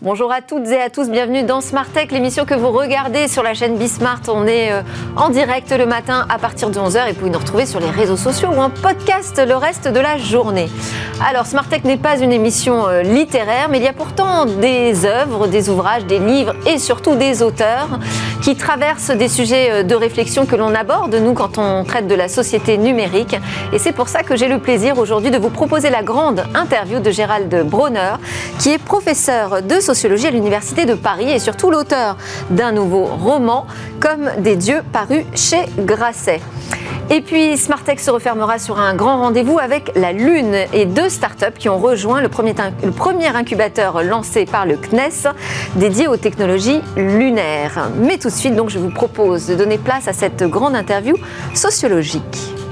Bonjour à toutes et à tous, bienvenue dans Smart Tech, l'émission que vous regardez sur la chaîne Bismart. On est euh, en direct le matin à partir de 11h et vous pouvez nous retrouver sur les réseaux sociaux ou en podcast le reste de la journée. Alors Smart Tech n'est pas une émission euh, littéraire, mais il y a pourtant des œuvres, des ouvrages, des livres et surtout des auteurs qui traversent des sujets euh, de réflexion que l'on aborde, nous, quand on traite de la société numérique. Et c'est pour ça que j'ai le plaisir aujourd'hui de vous proposer la grande interview de Gérald Bronner, qui est professeur de sociologie à l'Université de Paris et surtout l'auteur d'un nouveau roman, Comme des dieux, paru chez Grasset. Et puis Smartech se refermera sur un grand rendez-vous avec la Lune et deux startups qui ont rejoint le premier, le premier incubateur lancé par le CNES dédié aux technologies lunaires. Mais tout de suite, donc, je vous propose de donner place à cette grande interview sociologique.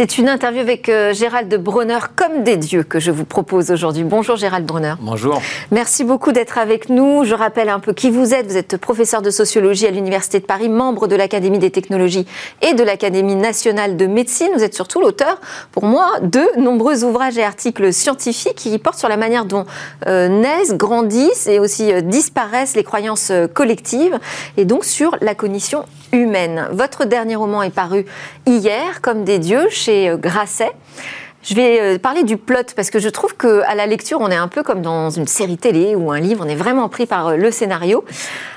C'est une interview avec euh, Gérald Brunner, comme des dieux, que je vous propose aujourd'hui. Bonjour Gérald Brunner. Bonjour. Merci beaucoup d'être avec nous. Je rappelle un peu qui vous êtes. Vous êtes professeur de sociologie à l'Université de Paris, membre de l'Académie des technologies et de l'Académie nationale de médecine. Vous êtes surtout l'auteur, pour moi, de nombreux ouvrages et articles scientifiques qui portent sur la manière dont euh, naissent, grandissent et aussi euh, disparaissent les croyances collectives et donc sur la cognition humaine. Votre dernier roman est paru hier, comme des dieux, chez euh, Grasset. Je vais euh, parler du plot parce que je trouve qu'à la lecture, on est un peu comme dans une série télé ou un livre, on est vraiment pris par euh, le scénario.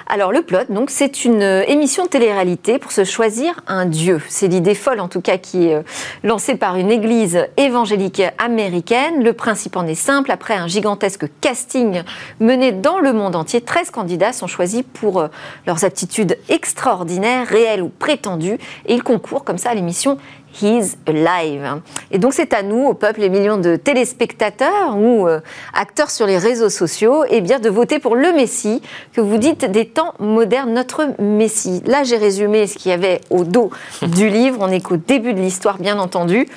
Alors le plot, donc, c'est une émission de télé-réalité pour se choisir un dieu. C'est l'idée folle, en tout cas, qui est lancée par une église évangélique américaine. Le principe en est simple. Après un gigantesque casting mené dans le monde entier, 13 candidats sont choisis pour leurs aptitudes extraordinaires, réelles ou prétendues, et ils concourent comme ça à l'émission He's Alive. Et donc c'est à nous, au peuple, les millions de téléspectateurs ou euh, acteurs sur les réseaux sociaux, eh bien de voter pour le Messie que vous dites des temps modernes, notre Messie. Là j'ai résumé ce qu'il y avait au dos du livre, on est qu'au début de l'histoire bien entendu.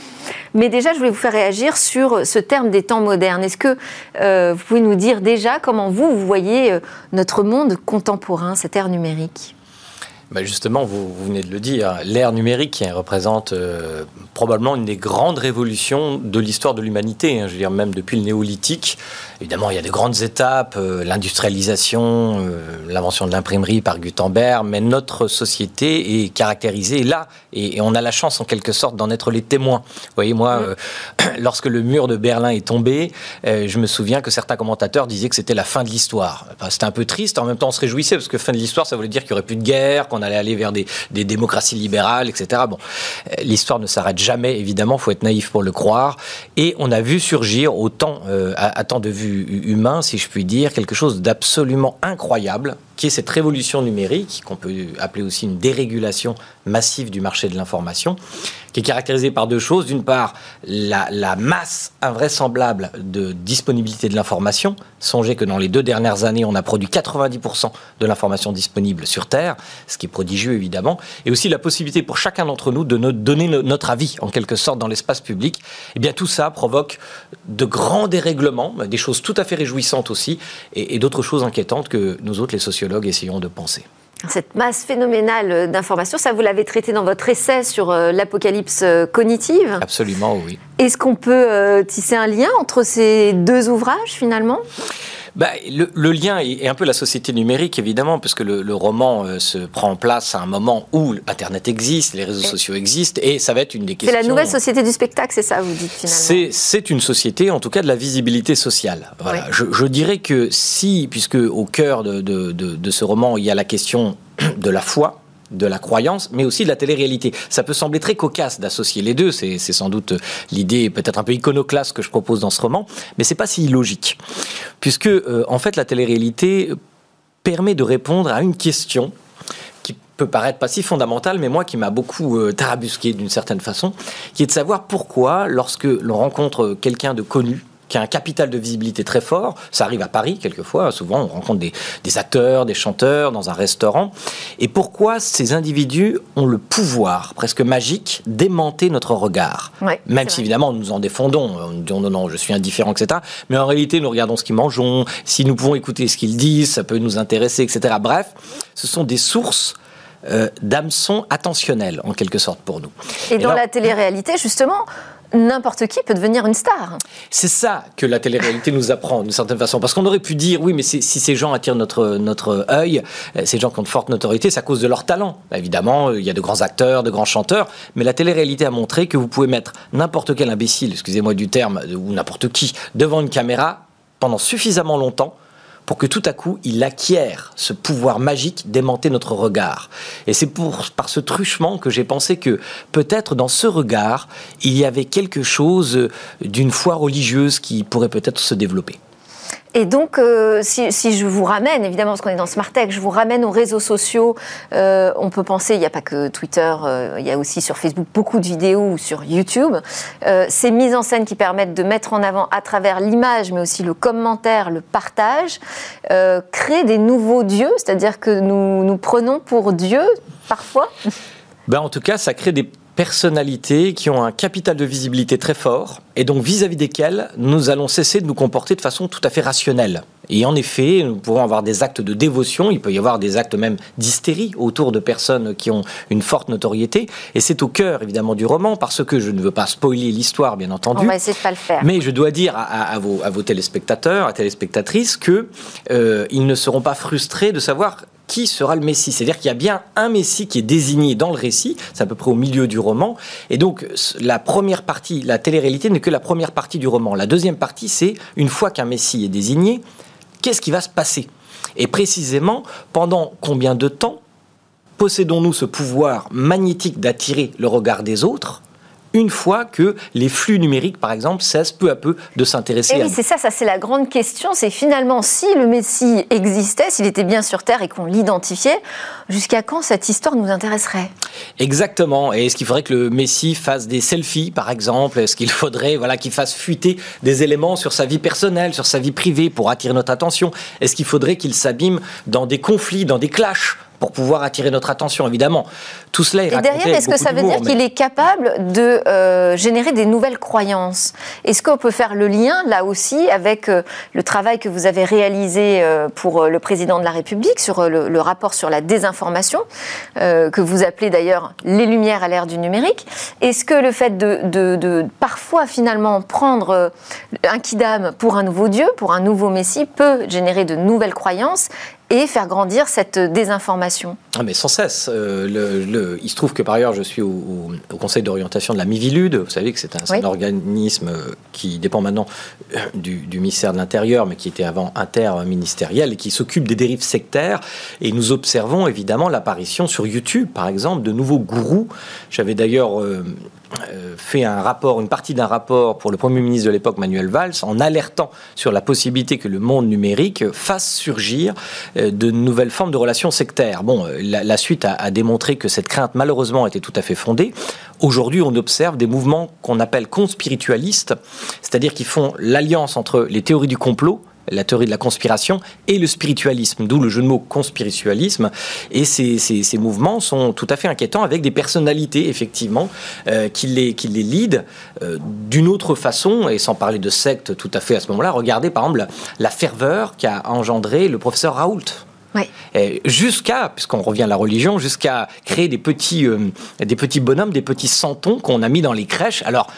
Mais déjà je voulais vous faire réagir sur ce terme des temps modernes. Est-ce que euh, vous pouvez nous dire déjà comment vous, vous voyez euh, notre monde contemporain, cette ère numérique? Bah, justement, vous, venez de le dire, l'ère numérique qui représente euh, probablement une des grandes révolutions de l'histoire de l'humanité. Hein. je veux dire, même depuis le néolithique. Évidemment, il y a de grandes étapes, euh, l'industrialisation, euh, l'invention de l'imprimerie par Gutenberg, mais notre société est caractérisée là, et, on a la chance en quelque sorte d'en être les témoins. Vous voyez, moi, lorsque le mur de Berlin est tombé, je me souviens que certains commentateurs disaient que c'était la fin de l'histoire. c'était un peu triste, en même temps on se réjouissait, parce que fin de l'histoire, ça voulait dire qu'il n'y aurait plus de guerre, on allait aller vers des, démocraties libérales, etc. Bon, euh, l'histoire ne s'arrête jamais, évidemment, faut être naïf pour le croire. Et on a vu surgir, euh, à temps de vue humain, si je puis dire, quelque chose d'absolument incroyable qui est cette révolution numérique, qu'on peut appeler aussi une dérégulation massive du marché de l'information, qui est caractérisée par deux choses. D'une part, la, masse invraisemblable de disponibilité de l'information. Songez que dans les deux dernières années, on a produit 90% de l'information disponible sur Terre, ce qui est prodigieux évidemment, et aussi la possibilité pour chacun d'entre nous de donner notre avis en quelque sorte dans l'espace public. Eh bien, tout ça provoque de grands dérèglements, des choses tout à fait réjouissantes aussi, et, et d'autres choses inquiétantes que nous autres, les sociologues, essayons de penser. Cette masse phénoménale d'informations, ça vous l'avez traité dans votre essai sur euh, l'apocalypse euh, cognitive Absolument, oui. Est-ce qu'on peut euh, tisser un lien entre ces deux ouvrages finalement? Bah, le, lien est, un peu la société numérique, évidemment, parce que le, roman euh, se prend en place à un moment où Internet existe, les réseaux sociaux existent, et ça va être une des questions. C'est la nouvelle société du spectacle, c'est ça, vous dites finalement C'est une société, en tout cas, de la visibilité sociale. Voilà. Je, dirais que si, puisque au cœur de, de ce roman, il y a la question de la foi, de la croyance, mais aussi de la télé-réalité. Ça peut sembler très cocasse d'associer les deux, c'est sans doute l'idée peut-être un peu iconoclaste que je propose dans ce roman, mais c'est pas si illogique. Puisque, euh, en fait, la télé-réalité permet de répondre à une question qui peut paraître pas si fondamentale, mais moi qui m'a beaucoup euh, tarabusqué d'une certaine façon, qui est de savoir pourquoi, lorsque l'on rencontre quelqu'un de connu, qui a un capital de visibilité très fort. Ça arrive à Paris quelquefois. Souvent, on rencontre des, des, acteurs, des chanteurs dans un restaurant. Et pourquoi ces individus ont le pouvoir presque magique d'aimanter notre regard? Ouais, Même si évidemment nous en défendons, nous disons non, non, je suis indifférent, etc. Mais en réalité, nous regardons ce qu'ils mangent, si nous pouvons écouter ce qu'ils disent, ça peut nous intéresser, etc. Bref, ce sont des sources euh, d'hameçons attentionnels, en quelque sorte, pour nous. Et, Et dans la télé-réalité, justement, n'importe qui peut devenir une star. C'est ça que la télé-réalité nous apprend d'une certaine façon. Parce qu'on aurait pu dire, oui, mais si ces gens attirent notre, notre œil, euh, ces gens qui ont de forte notoriété, c'est à cause de leur talent. Évidemment, il y a de grands acteurs, de grands chanteurs, mais la télé-réalité a montré que vous pouvez mettre n'importe quel imbécile, excusez-moi du terme, ou n'importe qui, devant une caméra pendant suffisamment longtemps pour que tout à coup il acquiert ce pouvoir magique d'aimanter notre regard. Et c'est pour par ce truchement que j'ai pensé que peut-être dans ce regard il y avait quelque chose d'une foi religieuse qui pourrait peut-être se développer. Et donc, euh, si, je vous ramène, évidemment, parce qu'on est dans Smart Tech, je vous ramène aux réseaux sociaux. Euh, on peut penser, il n'y a pas que Twitter, euh, il y a aussi sur Facebook beaucoup de vidéos ou sur YouTube. Ces mises en scène qui permettent de mettre en avant à travers l'image, mais aussi le commentaire, le partage, créent des nouveaux dieux, c'est-à-dire que nous nous prenons pour Dieu parfois. Ben, en tout cas, ça crée des personnalités qui ont un capital de visibilité très fort et donc vis-à-vis -vis desquelles nous allons cesser de nous comporter de façon tout à fait rationnelle. Et en effet, nous pouvons avoir des actes de dévotion, il peut y avoir des actes même d'hystérie autour de personnes qui ont une forte notoriété. Et c'est au cœur évidemment du roman, parce que je ne veux pas spoiler l'histoire, bien entendu. On va essayer de pas le faire. Mais je dois dire à, à, vos, à vos, téléspectateurs, à téléspectatrices, qu'ils euh, ne seront pas frustrés de savoir qui sera le Messie. C'est-à-dire qu'il y a bien un Messie qui est désigné dans le récit, c'est à peu près au milieu du roman, et donc la première partie, la télé-réalité n'est que la première partie du roman. La deuxième partie, c'est une fois qu'un Messie est désigné, qu'est-ce qui va se passer? Et précisément, pendant combien de temps possédons-nous ce pouvoir magnétique d'attirer le regard des autres? Une fois que les flux numériques, par exemple, cessent peu à peu de s'intéresser à oui, c'est ça, ça c'est la grande question, c'est finalement si le Messie existait, s'il était bien sur Terre et qu'on l'identifiait, jusqu'à quand cette histoire nous intéresserait? Exactement. Et est-ce qu'il faudrait que le Messie fasse des selfies, par exemple? Est-ce qu'il faudrait voilà, qu'il fasse fuiter des éléments sur sa vie personnelle, sur sa vie privée pour attirer notre attention? Est-ce qu'il faudrait qu'il s'abîme dans des conflits, dans des clashs pour pouvoir attirer notre attention, évidemment. Tout cela est Et derrière, est-ce que ça veut dire mais... qu'il est capable de euh, générer des nouvelles croyances? Est-ce qu'on peut faire le lien, là aussi, avec euh, le travail que vous avez réalisé euh, pour le président de la République sur le, le rapport sur la désinformation, que vous appelez d'ailleurs les lumières à l'ère du numérique? Est-ce que le fait de, de, de, parfois, finalement, prendre un kidam pour un nouveau Dieu, pour un nouveau Messie, peut générer de nouvelles croyances? Et faire grandir cette désinformation ah mais sans cesse. Euh, le, le, il se trouve que par ailleurs, je suis au, au, au conseil d'orientation de la Mivilude. Vous savez que c'est un, oui. un, organisme qui dépend maintenant du, du ministère de l'Intérieur, mais qui était avant interministériel et qui s'occupe des dérives sectaires. Et nous observons évidemment l'apparition sur YouTube, par exemple, de nouveaux gourous. J'avais d'ailleurs euh, fait un rapport, une partie d'un rapport pour le Premier ministre de l'époque, Manuel Valls, en alertant sur la possibilité que le monde numérique fasse surgir de nouvelles formes de relations sectaires. Bon, la, la suite a, a, démontré que cette crainte, malheureusement, était tout à fait fondée. Aujourd'hui, on observe des mouvements qu'on appelle conspiritualistes, c'est-à-dire qui font l'alliance entre les théories du complot la théorie de la conspiration et le spiritualisme, d'où le jeu de mots conspiritualisme. Et ces, ces, ces, mouvements sont tout à fait inquiétants avec des personnalités, effectivement, euh, qui, les, qui les lead euh, d'une autre façon, et sans parler de secte tout à fait à ce moment-là. Regardez, par exemple, la, la ferveur qu'a engendré le professeur Raoult. Jusqu'à, puisqu'on revient à la religion, jusqu'à créer des petits, euh, des petits bonhommes, des petits santons qu'on a mis dans les crèches. Alors,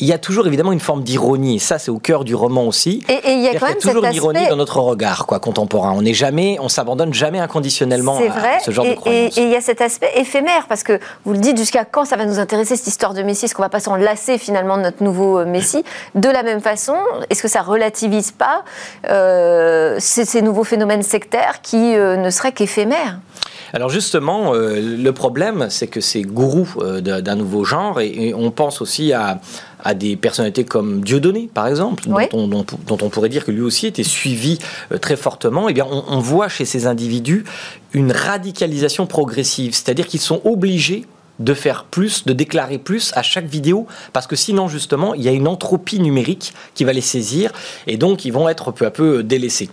il y a toujours évidemment une forme d'ironie, ça c'est au cœur du roman aussi. Et, et il y a quand même toujours cette une ironie aspect... dans notre regard quoi, contemporain. On n'est jamais, on s'abandonne jamais inconditionnellement à, vrai. ce genre et, de croyance. Et, et il y a cet aspect éphémère, parce que vous le dites, jusqu'à quand ça va nous intéresser cette histoire de Messie? Est-ce qu'on va pas s'en lasser finalement de notre nouveau Messie? De la même façon, est-ce que ça relativise pas euh, ces, ces, nouveaux phénomènes sectaires qui euh, ne seraient qu'éphémères? Alors justement, euh, le problème, c'est que ces gourous euh, d'un nouveau genre, et, et, on pense aussi à, à des personnalités comme Dieudonné, par exemple, oui. dont, on, dont, dont, on, pourrait dire que lui aussi était suivi euh, très fortement, eh bien, on, on, voit chez ces individus une radicalisation progressive, c'est-à-dire qu'ils sont obligés de faire plus, de déclarer plus à chaque vidéo, parce que sinon, justement, il y a une entropie numérique qui va les saisir, et donc ils vont être peu à peu délaissés.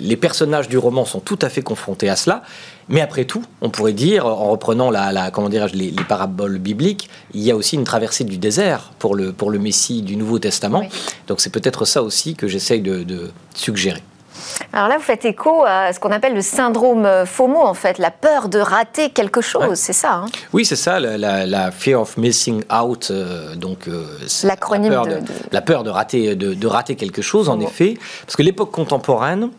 Les personnages du roman sont tout à fait confrontés à cela, mais après tout, on pourrait dire, en reprenant la, comment les, les, paraboles bibliques, il y a aussi une traversée du désert pour le, pour le Messie du Nouveau Testament. Donc c'est peut-être ça aussi que j'essaye de suggérer. Alors là, vous faites écho à ce qu'on appelle le syndrome FOMO, en fait, la peur de rater quelque chose, c'est ça hein? Oui, c'est ça, la, fear of missing out. Euh, donc, euh, l'acronyme la, de, la peur de rater, de, rater quelque chose, en effet, parce que l'époque contemporaine,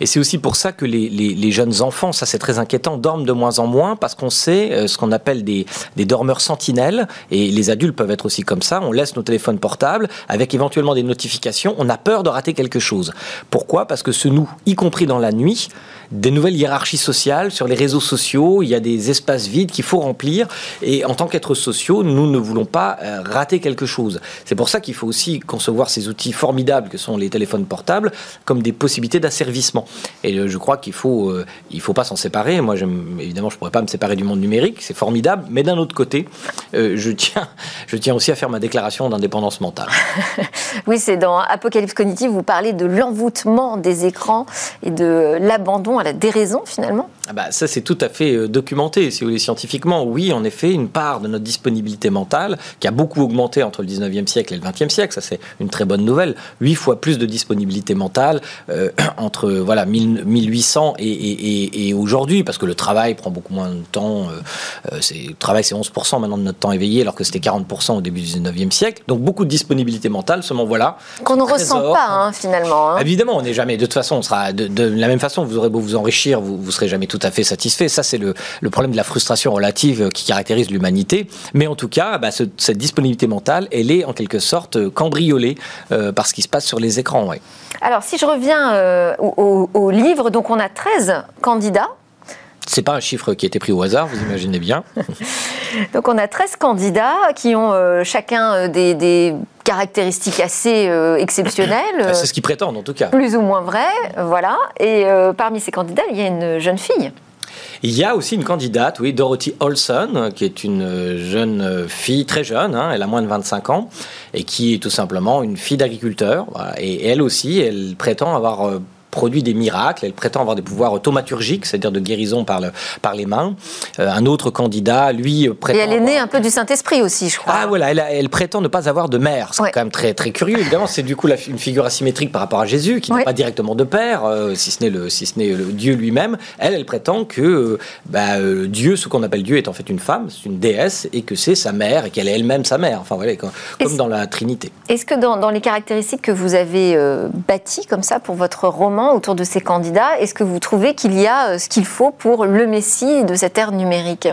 et c'est aussi pour ça que les, jeunes enfants, ça c'est très inquiétant, dorment de moins en moins parce qu'on sait euh, ce qu'on appelle des, des dormeurs sentinelles, et les adultes peuvent être aussi comme ça. On laisse nos téléphones portables avec éventuellement des notifications. On a peur de rater quelque chose. Pourquoi? Parce que ce nous, y compris dans la nuit, des nouvelles hiérarchies sociales sur les réseaux sociaux. Il y a des espaces vides qu'il faut remplir. Et en tant qu'êtres sociaux, nous ne voulons pas euh, rater quelque chose. C'est pour ça qu'il faut aussi concevoir ces outils formidables que sont les téléphones portables comme des possibilités d'asservissement. Et euh, je crois qu'il faut, euh, il faut pas s'en séparer. Moi, évidemment, je pourrais pas me séparer du monde numérique. C'est formidable. Mais d'un autre côté, je tiens, je tiens aussi à faire ma déclaration d'indépendance mentale. oui, c'est dans Apocalypse cognitive. Vous parlez de l'envoûtement des écrans et de l'abandon à la déraison finalement bah, Ça, c'est tout à fait euh, documenté, si vous voulez, scientifiquement. Oui, en effet, une part de notre disponibilité mentale, qui a beaucoup augmenté entre le 19e siècle et le 20e siècle, ça c'est une très bonne nouvelle. Huit fois plus de disponibilité mentale euh, entre voilà, 1800 et, aujourd'hui, parce que le travail prend beaucoup moins de temps. Euh, le travail, c'est 11% maintenant de notre temps éveillé, alors que c'était 40% au début du 19e siècle. Donc beaucoup de disponibilité mentale, seulement voilà. Qu'on ne ressent pas, hein, finalement. Hein. Évidemment, on n'est jamais, de toute façon, on sera de, la même façon, vous aurez beau vous enrichir, vous ne serez jamais tout à fait satisfait. Ça, c'est le, problème de la frustration relative qui caractérise l'humanité. Mais en tout cas, bah, cette disponibilité mentale, elle est en quelque sorte cambriolée euh, par ce qui se passe sur les écrans. Alors, si je reviens euh, au, livre, donc on a 13 candidats c'est pas un chiffre qui a été pris au hasard, vous imaginez bien. Donc on a 13 candidats qui ont euh, chacun des, caractéristiques assez exceptionnelles. C'est ce qu'ils prétendent en tout cas. Plus ou moins vrai, voilà. Et parmi ces candidats, il y a une jeune fille. Il y a aussi une candidate, oui, Dorothy Olson, qui est une jeune fille très jeune, hein, elle a moins de 25 ans, et qui est tout simplement une fille d'agriculteur. Et elle aussi, elle prétend avoir euh, produit des miracles. Elle prétend avoir des pouvoirs thaumaturgiques, c'est-à-dire de guérison par, le, par les mains. Euh, un autre candidat, lui, prétend. Et elle est née un peu du Saint-Esprit aussi, je crois. Ah voilà, elle, elle, prétend ne pas avoir de mère. C'est quand même très, très curieux. Évidemment, c'est du coup une figure asymétrique par rapport à Jésus, qui n'a pas directement de père, euh, si ce n'est le, si ce n'est le Dieu lui-même. Elle, elle prétend que euh, bah, Dieu, ce qu'on appelle Dieu, est en fait une femme, c'est une déesse, et que c'est sa mère, et qu'elle est elle-même sa mère. Enfin voilà, comme, dans la Trinité. Est-ce que dans, dans, les caractéristiques que vous avez bâties comme ça pour votre roman autour de ces candidats, est-ce que vous trouvez qu'il y a euh, ce qu'il faut pour le Messie de cette ère numérique?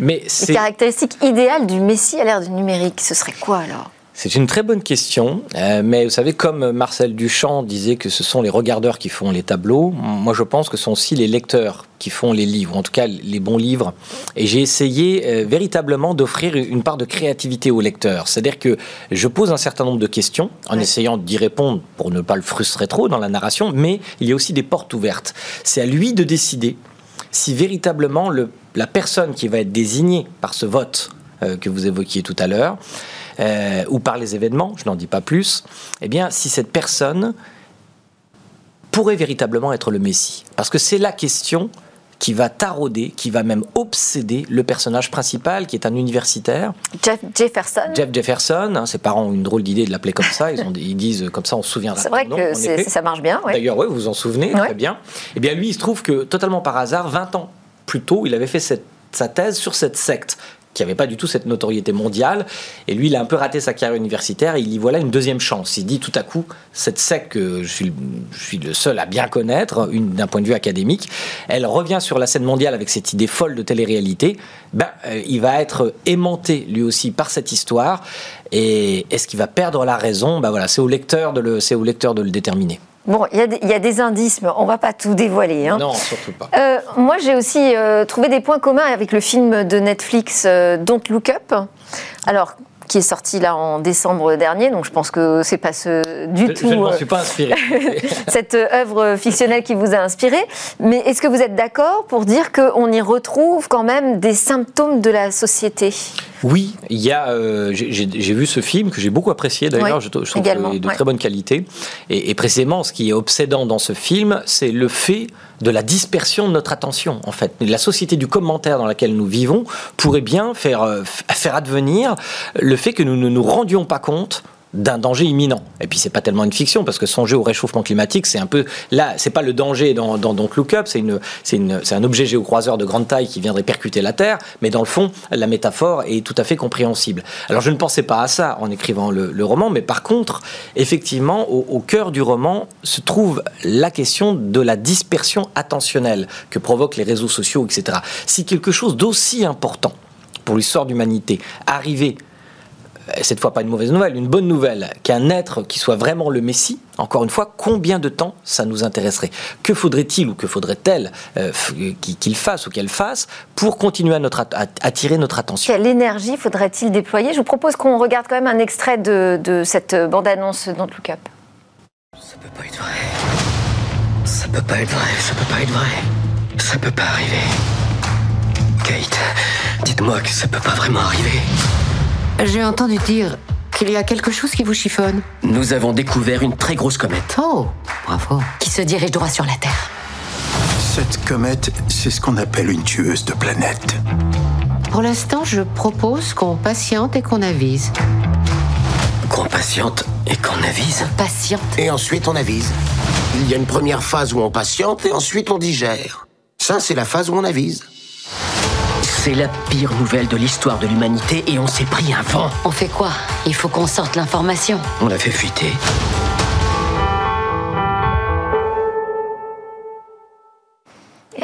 Mais Les caractéristiques idéales du Messie à l'ère du numérique, ce serait quoi alors? C'est une très bonne question, euh, mais vous savez, comme Marcel Duchamp disait que ce sont les regardeurs qui font les tableaux, moi je pense que ce sont aussi les lecteurs qui font les livres, en tout cas les bons livres. Et j'ai essayé euh, véritablement d'offrir une part de créativité au lecteur. C'est-à-dire que je pose un certain nombre de questions en essayant d'y répondre pour ne pas le frustrer trop dans la narration, mais il y a aussi des portes ouvertes. C'est à lui de décider si véritablement le, la personne qui va être désignée par ce vote que vous évoquiez tout à l'heure, euh, ou par les événements, je n'en dis pas plus, eh bien, si cette personne pourrait véritablement être le Messie. Parce que c'est la question qui va tarauder, qui va même obséder le personnage principal, qui est un universitaire. Jeff Jefferson. Jeff Jefferson. Hein, ses parents ont une drôle d'idée de l'appeler comme ça. Ils, ont, ils, disent comme ça, on se souviendra. C'est vrai que ça marche bien. D'ailleurs, ouais, vous vous en souvenez très bien. Eh bien, lui, il se trouve que totalement par hasard, 20 ans plus tôt, il avait fait cette, sa thèse sur cette secte qui n'avait pas du tout cette notoriété mondiale. Et lui, il a un peu raté sa carrière universitaire. il y voilà une deuxième chance. Il dit tout à coup, cette secte que je suis, je suis le seul à bien connaître, d'un point de vue académique, elle revient sur la scène mondiale avec cette idée folle de télé-réalité. Ben, euh, il va être aimanté lui aussi par cette histoire. Et est-ce qu'il va perdre la raison? Ben voilà, C'est au lecteur de c'est au lecteur de le déterminer. Bon, il y, a des indices, mais on ne va pas tout dévoiler. Hein. Non, surtout pas. Euh, moi, j'ai aussi euh, trouvé des points communs avec le film de Netflix euh, Don't Look Up. Alors, qui est sorti là en décembre dernier, donc je pense que c'est pas ce, du tout. Je ne m'en suis pas inspiré. cette œuvre fictionnelle qui vous a inspiré. Mais est-ce que vous êtes d'accord pour dire qu'on y retrouve quand même des symptômes de la société? Oui, il y a. Euh, j'ai vu ce film que j'ai beaucoup apprécié d'ailleurs. je, trouve qu'il est de très bonne qualité. Et, et, précisément, ce qui est obsédant dans ce film, c'est le fait de la dispersion de notre attention. En fait, la société du commentaire dans laquelle nous vivons pourrait bien faire euh, faire advenir le fait que nous ne nous rendions pas compte d'un danger imminent. Et puis c'est pas tellement une fiction parce que songer au réchauffement climatique, c'est un peu là, c'est pas le danger dans, dans Don't Look Up, c'est une, c'est une, c'est un objet géocroiseur de grande taille qui viendrait percuter la Terre, mais dans le fond, la métaphore est tout à fait compréhensible. Alors je ne pensais pas à ça en écrivant le, roman, mais par contre, effectivement, au, au, cœur du roman se trouve la question de la dispersion attentionnelle que provoquent les réseaux sociaux, etc. Si quelque chose d'aussi important pour l'histoire d'humanité arrivait cette fois pas une mauvaise nouvelle, une bonne nouvelle, qu'un être qui soit vraiment le Messie, encore une fois, combien de temps ça nous intéresserait? Que faudrait-il ou que faudrait-elle euh, qu'il fasse ou qu'elle fasse pour continuer à, notre, attirer notre attention? Quelle énergie faudrait-il déployer? Je vous propose qu'on regarde quand même un extrait de, cette bande-annonce dans Look Up. Ça peut pas être vrai. Ça peut pas être vrai, ça peut pas être vrai. Ça peut pas arriver. Kate, dites-moi que ça peut pas vraiment arriver. J'ai entendu dire qu'il y a quelque chose qui vous chiffonne. Nous avons découvert une très grosse comète. Oh, bravo. Qui se dirige droit sur la Terre. Cette comète, c'est ce qu'on appelle une tueuse de planètes. Pour l'instant, je propose qu'on patiente et qu'on avise. Qu'on patiente et qu'on avise Patiente. Et ensuite on avise. Il y a une première phase où on patiente et ensuite on digère. Ça, c'est la phase où on avise. C'est la pire nouvelle de l'histoire de l'humanité et on s'est pris un vent. On fait quoi? Il faut qu'on sorte l'information. On l'a fait fuiter.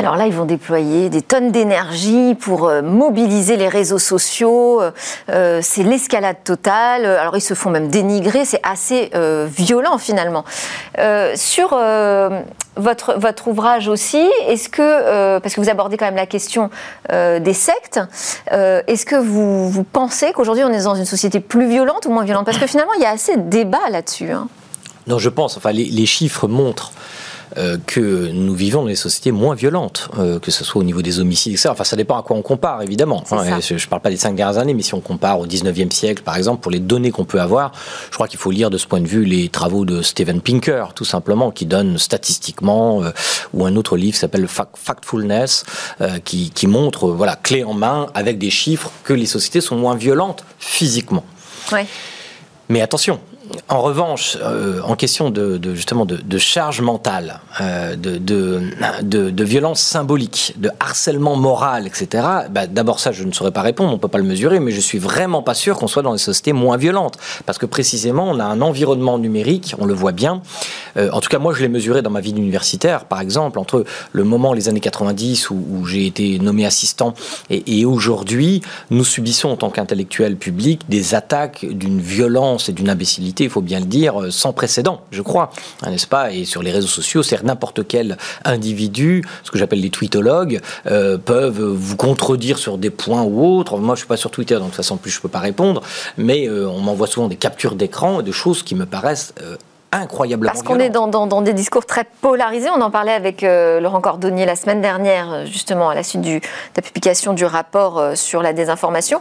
Alors là, ils vont déployer des tonnes d'énergie pour euh, mobiliser les réseaux sociaux. Euh, c'est l'escalade totale. Alors ils se font même dénigrer. C'est assez euh, violent finalement. sur votre, votre ouvrage aussi, est-ce que, parce que vous abordez quand même la question des sectes, est-ce que vous, pensez qu'aujourd'hui on est dans une société plus violente ou moins violente? Parce que finalement, il y a assez de débats là-dessus. Hein. Non, je pense. Enfin, les chiffres montrent euh, que nous vivons dans des sociétés moins violentes, euh, que ce soit au niveau des homicides, etc. Enfin, ça dépend à quoi on compare, évidemment. Hein, je ne parle pas des cinq dernières années, mais si on compare au 19e siècle, par exemple, pour les données qu'on peut avoir, je crois qu'il faut lire de ce point de vue les travaux de Steven Pinker, tout simplement, qui donne statistiquement, euh, ou un autre livre qui s'appelle Factfulness, qui, qui montre, voilà, clé en main, avec des chiffres, que les sociétés sont moins violentes physiquement. Ouais. Mais attention, en revanche, euh, en question de, justement de, charge mentale, euh, de, de, violence symbolique, de harcèlement moral, etc. Bah, d'abord ça, je ne saurais pas répondre, on ne peut pas le mesurer, mais je suis vraiment pas sûr qu'on soit dans des sociétés moins violentes, parce que précisément, on a un environnement numérique, on le voit bien. Euh, en tout cas, moi, je l'ai mesuré dans ma vie d'universitaire, par exemple, entre le moment, les années 90, où, j'ai été nommé assistant, et, et aujourd'hui, nous subissons en tant qu'intellectuels publics des attaques d'une violence et d'une imbécilité il faut bien le dire, euh, sans précédent, je crois, hein, n'est-ce pas? Et sur les réseaux sociaux, c'est n'importe quel individu, ce que j'appelle les tweetologues, euh, peuvent vous contredire sur des points ou autres. Moi, je suis pas sur Twitter, donc de toute façon, plus je peux pas répondre, mais euh, on m'envoie souvent des captures d'écran de choses qui me paraissent incroyablement Parce qu'on est dans, dans, des discours très polarisés. On en parlait avec Laurent Cordonnier la semaine dernière, justement, à la suite du, de la publication du rapport sur la désinformation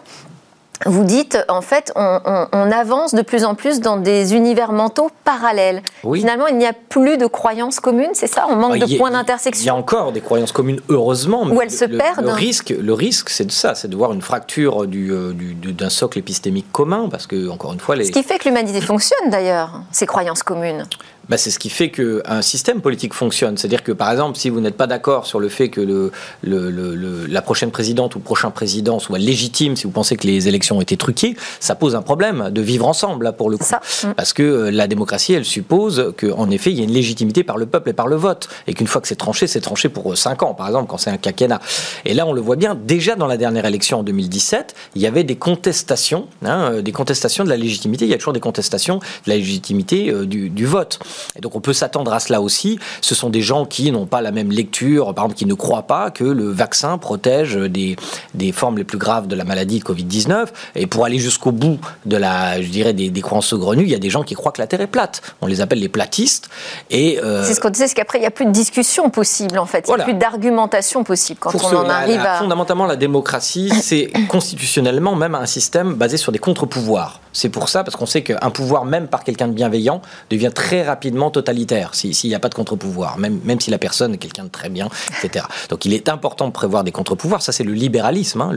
vous dites, en fait, on, avance de plus en plus dans des univers mentaux parallèles. Finalement, il n'y a plus de croyances communes, c'est ça? On manque de points d'intersection Il y a encore des croyances communes, heureusement. Où elles se perdent Le risque, le risque c'est de ça, c'est de voir une fracture euh, d'un socle épistémique commun, parce que, encore une fois... Les... Ce qui fait que l'humanité fonctionne, d'ailleurs, ces croyances communes. Bah, c'est ce qui fait qu'un système politique fonctionne. C'est-à-dire que, par exemple, si vous n'êtes pas d'accord sur le fait que le, le, la prochaine présidente ou le prochain président soit légitime, si vous pensez que les élections ont été truquées, ça pose un problème de vivre ensemble, là, pour le coup. Mm. Parce que euh, la démocratie, elle suppose qu'en effet, il y a une légitimité par le peuple et par le vote. Et qu'une fois que c'est tranché, c'est tranché pour 5 ans, par exemple, quand c'est un quinquennat. Et là, on le voit bien, déjà dans la dernière élection en 2017, il y avait des contestations, hein, euh, des contestations de la légitimité. Il y a toujours des contestations de la légitimité euh, du, du vote. Et donc on peut s'attendre à cela aussi. Ce sont des gens qui n'ont pas la même lecture, par exemple qui ne croient pas que le vaccin protège des, des formes les plus graves de la maladie Covid-19. Et pour aller jusqu'au bout de la, je dirais, des, des croyances saugrenues, il y a des gens qui croient que la Terre est plate. On les appelle les platistes. Et euh, c'est ce qu'on disait, c'est qu'après il n'y a plus de discussion possible en fait, il n'y a plus d'argumentation possible quand on en arrive à. Fondamentalement, la démocratie, c'est constitutionnellement même un système basé sur des contre-pouvoirs. C'est pour ça, parce qu'on sait qu'un pouvoir, même par quelqu'un de bienveillant, devient très rapidement totalitaire s'il n'y a pas de contre-pouvoir, même, même si la personne est quelqu'un de très bien, etc. Donc il est important de prévoir des contre-pouvoirs. Ça, c'est le libéralisme, hein,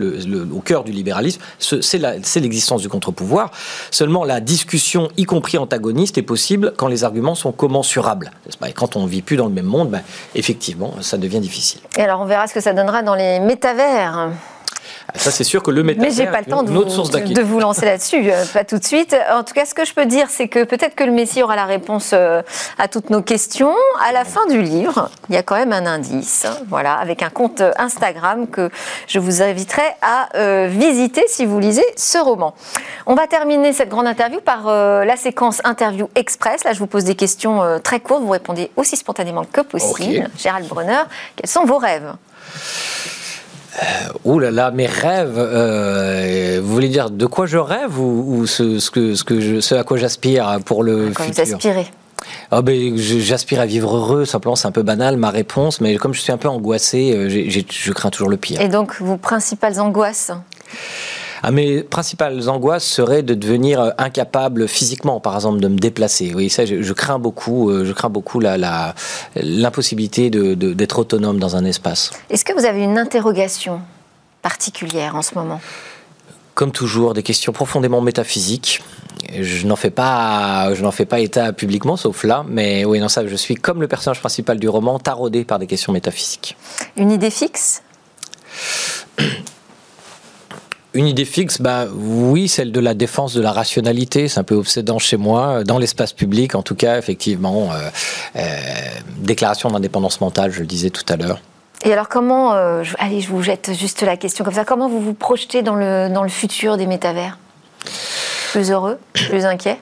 au cœur du libéralisme. C'est l'existence du contre-pouvoir. Seulement, la discussion, y compris antagoniste, est possible quand les arguments sont commensurables. Et quand on ne vit plus dans le même monde, ben, effectivement, ça devient difficile. Et alors, on verra ce que ça donnera dans les métavers. Ça, c'est sûr que le métavers. Mais j'ai pas le temps de vous, de vous, lancer là-dessus, euh, pas tout de suite. En tout cas, ce que je peux dire, c'est que peut-être que le Messie aura la réponse euh, à toutes nos questions. À la fin du livre, il y a quand même un indice, voilà, avec un compte Instagram que je vous inviterai à euh, visiter si vous lisez ce roman. On va terminer cette grande interview par la séquence interview express. Là, je vous pose des questions très courtes. Vous répondez aussi spontanément que possible. Gérald Brunner, quels sont vos rêves? euh, ouh là là, mes rêves. Euh, vous voulez dire de quoi je rêve ou, ce, ce, que, ce, que je, ce à quoi j'aspire pour le futur vous aspirez oh ben, J'aspire à vivre heureux, simplement, c'est un peu banal ma réponse, mais comme je suis un peu angoissé, euh, je crains toujours le pire. Et donc, vos principales angoisses? Ah, mes principales angoisses seraient de devenir euh, incapable physiquement, par exemple, de me déplacer. Oui, ça, je, crains beaucoup. Euh, je crains beaucoup la, l'impossibilité de, d'être autonome dans un espace. Est-ce que vous avez une interrogation particulière en ce moment? Comme toujours, des questions profondément métaphysiques. Je n'en fais pas, je n'en fais pas état publiquement, sauf là. Mais oui, non, ça, je suis comme le personnage principal du roman, taraudé par des questions métaphysiques. Une idée fixe? Une idée fixe, bah oui, celle de la défense de la rationalité, c'est un peu obsédant chez moi, dans l'espace public en tout cas, effectivement. Euh, euh, déclaration d'indépendance mentale, je le disais tout à l'heure. Et alors comment, euh, allez, je vous jette juste la question comme ça, comment vous vous projetez dans le, dans le futur des métavers? Plus heureux Plus inquiet?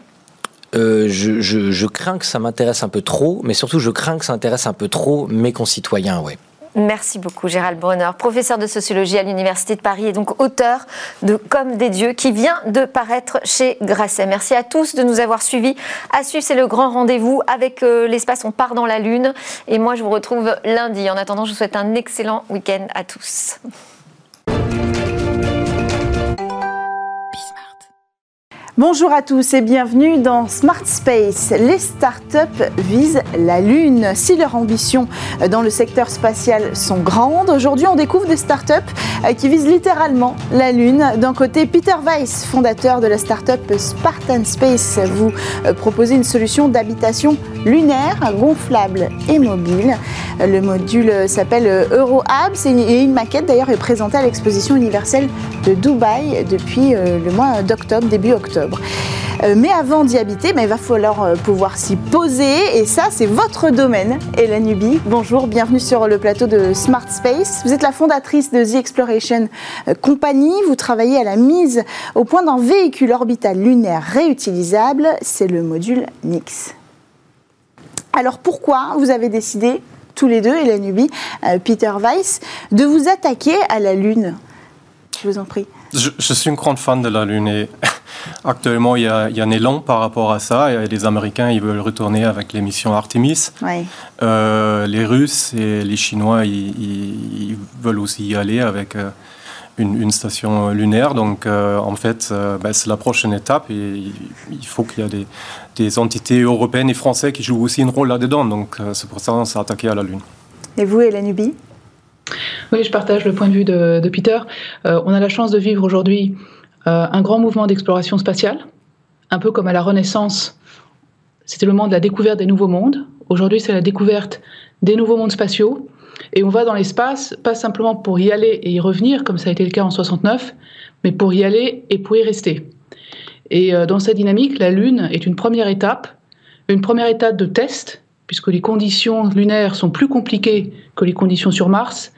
Je, je, je, crains que ça m'intéresse un peu trop, mais surtout je crains que ça intéresse un peu trop mes concitoyens, ouais. Merci beaucoup Gérald Brunner, professeur de sociologie à l'Université de Paris et donc auteur de Comme des dieux qui vient de paraître chez Grasset. Merci à tous de nous avoir suivis. À suivre, c'est le grand rendez-vous avec euh, l'espace On part dans la Lune. Et moi, je vous retrouve lundi. En attendant, je vous souhaite un excellent week-end à tous. Bonjour à tous et bienvenue dans Smart Space. Les startups visent la Lune. Si leurs ambitions dans le secteur spatial sont grandes, aujourd'hui on découvre des startups euh, qui visent littéralement la Lune. D'un côté, Peter Weiss, fondateur de la startup Spartan Space, vous euh, proposez une solution d'habitation lunaire, gonflable et mobile. Le module s'appelle EuroHabs et une maquette d'ailleurs est présentée à l'exposition universelle de Dubaï depuis euh, le mois d'octobre, début octobre. Euh, mais avant d'y habiter, il va falloir euh, pouvoir s'y poser. Et ça, c'est votre domaine, Hélène Ubi. Bonjour, bienvenue sur le plateau de Smart Space. Vous êtes la fondatrice de The Exploration euh, Company. Vous travaillez à la mise au point d'un véhicule orbital lunaire réutilisable. C'est le module NIX. Alors pourquoi vous avez décidé, tous les deux, Hélène Peter Weiss, de vous attaquer à la Lune? Je vous en prie. Je, je, suis une grande fan de la Lune et Actuellement, il y, a, un élan par rapport à ça. Et les Américains, ils veulent retourner avec les missions Artemis. Euh, les Russes et les Chinois, ils, veulent aussi y aller avec euh, une, station lunaire. Donc, euh, en fait, ben, c'est la prochaine étape. Et il faut qu'il y ait des, entités européennes et françaises qui jouent aussi un rôle là-dedans. Donc, c'est pour ça qu'on s'est attaqué à la Lune. Et vous, Hélène Ubi oui, je partage le point de vue de, Peter. on a la chance de vivre aujourd'hui euh, un grand mouvement d'exploration spatiale, un peu comme à la Renaissance. C'était le moment de la découverte des nouveaux mondes. Aujourd'hui, c'est la découverte des nouveaux mondes spatiaux. Et on va dans l'espace, pas simplement pour y aller et y revenir, comme ça a été le cas en 69, mais pour y aller et pour y rester. Et euh, dans cette dynamique, la Lune est une première étape, une première étape de test, puisque les conditions lunaires sont plus compliquées que les conditions sur Mars,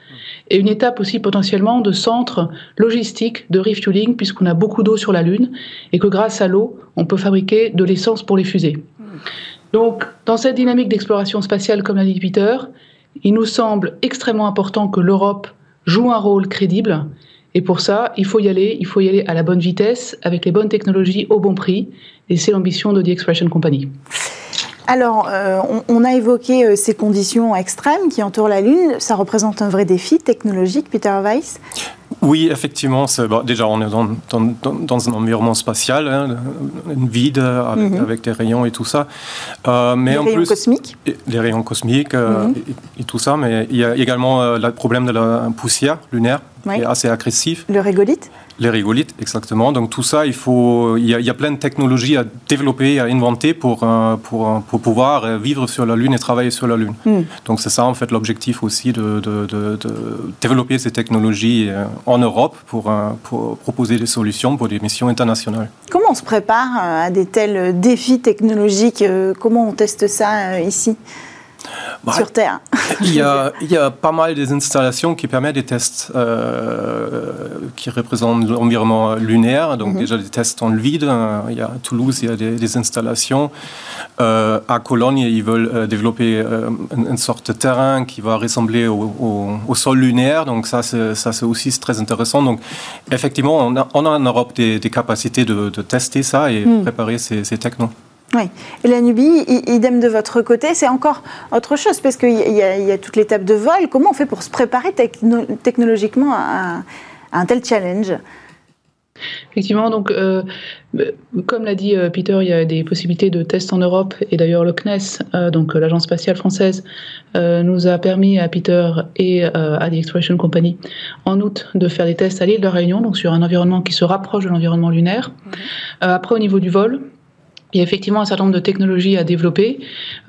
et une étape aussi potentiellement de centre logistique de refueling, puisqu'on a beaucoup d'eau sur la Lune, et que grâce à l'eau, on peut fabriquer de l'essence pour les fusées. Donc, dans cette dynamique d'exploration spatiale, comme l'a dit Peter, il nous semble extrêmement important que l'Europe joue un rôle crédible. Et pour ça, il faut y aller, il faut y aller à la bonne vitesse, avec les bonnes technologies, au bon prix. Et c'est l'ambition de The Exploration Company. Alors, euh, on, a évoqué euh, ces conditions extrêmes qui entourent la Lune. Ça représente un vrai défi technologique, Peter Weiss? Oui, effectivement. déjà, on est dans, dans, un environnement spatial, hein, vide, avec, mhm. avec, des rayons et tout ça. Euh, mais les en rayons plus, cosmiques Les rayons cosmiques mhm. et, tout ça. Mais il y a également le problème de la poussière lunaire, qui est assez agressif. Le régolithe? Les rigolites, exactement. Donc tout ça, il faut, il y, a, plein de technologies à développer, à inventer pour, euh, pour, euh, pour, pouvoir euh, vivre sur la Lune et travailler sur la Lune. Hmm. Donc c'est ça en fait l'objectif aussi de, de, de, développer ces technologies en Europe pour, pour proposer des solutions pour des missions internationales. Comment on se prépare à des tels défis technologiques Comment on teste ça ici? Bah, sur Terre. il, y a, il y, a, pas mal des installations qui permettent des tests euh, qui représentent l'environnement lunaire, donc mhm. déjà des tests en vide. Il y a à Toulouse, il y a des, installations. Euh, à Cologne, ils veulent euh, développer une, sorte de terrain qui va ressembler au, sol lunaire, donc ça c'est aussi très intéressant. Donc effectivement, on a, on a en Europe des, capacités de, tester ça et mhm. préparer ces, ces technos. Oui. Et la Nubie, idem de votre côté, c'est encore autre chose, parce qu'il y, a toute l'étape de vol. Comment on fait pour se préparer technologiquement à, un tel challenge? Effectivement, donc, euh, comme l'a dit euh, Peter, il y a des possibilités de tests en Europe, et d'ailleurs le CNES, euh, donc l'agence spatiale française, nous a permis à Peter et à The Exploration Company en août de faire des tests à l'île de la Réunion, donc sur un environnement qui se rapproche de l'environnement lunaire. après, au niveau du vol, il y a effectivement un certain nombre de technologies à développer.